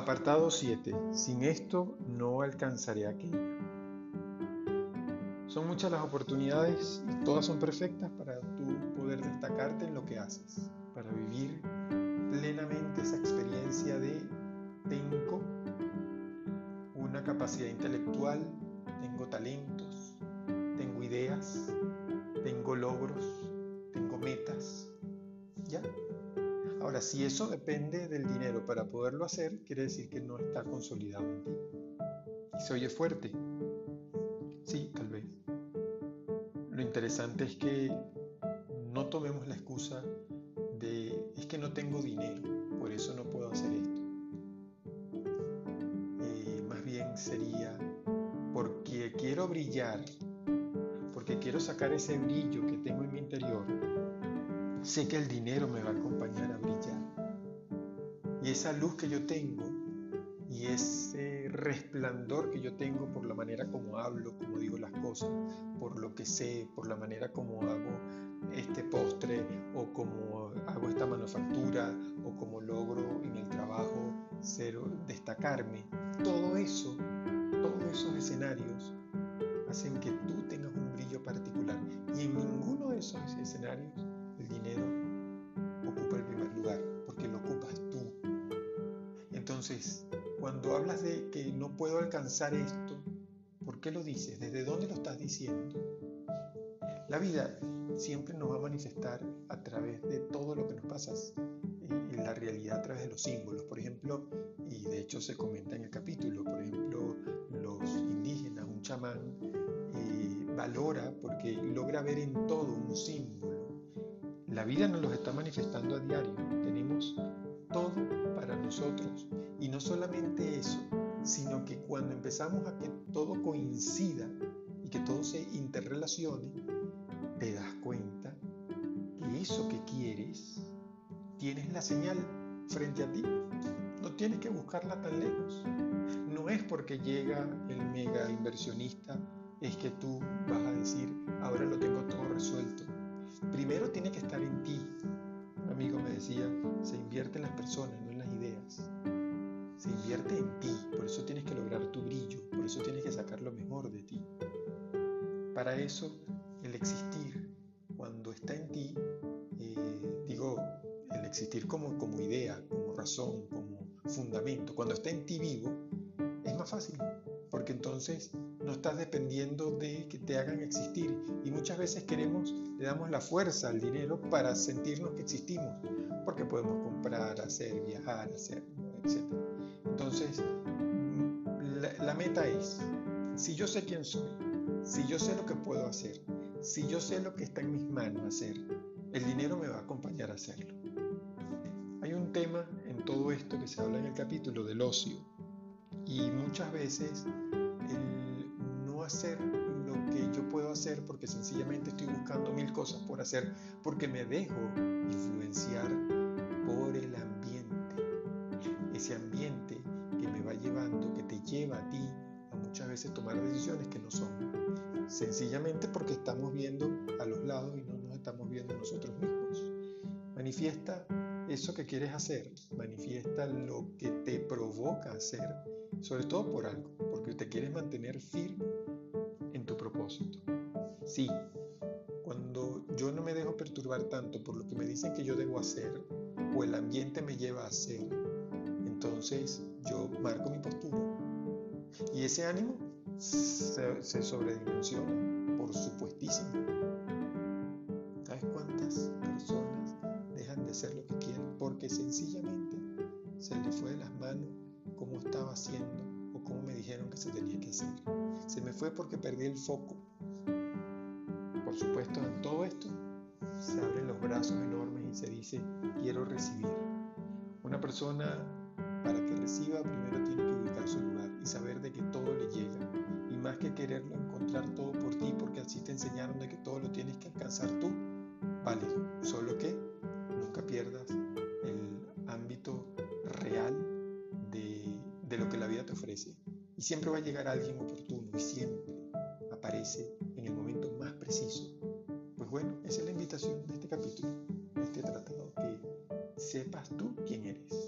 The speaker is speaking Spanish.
Apartado 7. Sin esto no alcanzaré aquello. Son muchas las oportunidades y todas son perfectas para tú poder destacarte en lo que haces, para vivir plenamente esa experiencia de tengo una capacidad intelectual, tengo talentos, tengo ideas, tengo logros, tengo metas. ¿Ya? Ahora, si eso depende del dinero para poderlo hacer, quiere decir que no está consolidado en ti. Y se oye fuerte. Sí, tal vez. Lo interesante es que no tomemos la excusa de es que no tengo dinero, por eso no puedo hacer esto. Eh, más bien sería porque quiero brillar, porque quiero sacar ese brillo que tengo en mi interior sé que el dinero me va a acompañar a brillar. Y esa luz que yo tengo y ese resplandor que yo tengo por la manera como hablo, como digo las cosas, por lo que sé, por la manera como hago este postre o como hago esta manufactura o como logro en el trabajo ser, destacarme, todo eso, todos esos escenarios hacen que tú tengas Entonces, cuando hablas de que no puedo alcanzar esto, ¿por qué lo dices? ¿Desde dónde lo estás diciendo? La vida siempre nos va a manifestar a través de todo lo que nos pasa en la realidad a través de los símbolos. Por ejemplo, y de hecho se comenta en el capítulo, por ejemplo, los indígenas, un chamán, eh, valora porque logra ver en todo un símbolo la vida nos los está manifestando a diario. Tenemos todo para nosotros. Y no solamente eso, sino que cuando empezamos a que todo coincida y que todo se interrelacione, te das cuenta que eso que quieres, tienes la señal frente a ti. No tienes que buscarla tan lejos. No es porque llega el mega inversionista, es que tú vas a decir, ahora lo tengo todo resuelto primero tiene que estar en ti. Amigo me decía, se invierte en las personas, no en las ideas. Se invierte en ti, por eso tienes que lograr tu brillo, por eso tienes que sacar lo mejor de ti. Para eso, el existir, cuando está en ti, eh, digo, el existir como, como idea, como razón, como fundamento, cuando está en ti vivo, más fácil, porque entonces no estás dependiendo de que te hagan existir. Y muchas veces queremos, le damos la fuerza al dinero para sentirnos que existimos, porque podemos comprar, hacer, viajar, hacer, etc. Entonces, la, meta es, si yo sé quién soy, si yo sé lo que puedo hacer, si yo sé lo que está en mis manos hacer, el dinero me va a acompañar a hacerlo. Hay un tema en todo esto que se habla en el capítulo del ocio muchas veces hacer lo que yo puedo hacer porque sencillamente estoy buscando mil cosas por hacer, porque me dejo influenciar por el ambiente. Ese ambiente que me va llevando, que te lleva a ti a muchas veces tomar decisiones que no son. Sencillamente porque estamos viendo a los lados y no nos estamos viendo nosotros mismos. Manifiesta eso que quieres hacer, manifiesta lo que te provoca hacer, sobre todo por algo, porque te quieres mantener firme Sí, cuando yo no me dejo perturbar tanto por lo que me dicen que yo debo hacer o el ambiente me lleva a hacer, entonces yo marco mi postura. Y ese ánimo se, se sobredimensiona, por supuestísimo. ¿Sabes cuántas personas dejan de ser lo que quieren porque sencillamente se les fue de las manos cómo estaba haciendo o cómo me dijeron que se tenía que hacer? Se me fue porque perdí el foco por supuesto, en todo esto se abren los brazos enormes y se dice, quiero recibir. Una persona, para que reciba, primero tiene que ubicar su lugar y saber de que todo le llega. Y más que quererlo, encontrar todo por ti, porque así te enseñaron de que todo lo tienes que alcanzar tú, válido. Solo que Y siempre va a llegar alguien oportuno y siempre aparece pues bueno, esa es la invitación de este capítulo, de este tratado, que sepas tú quién eres.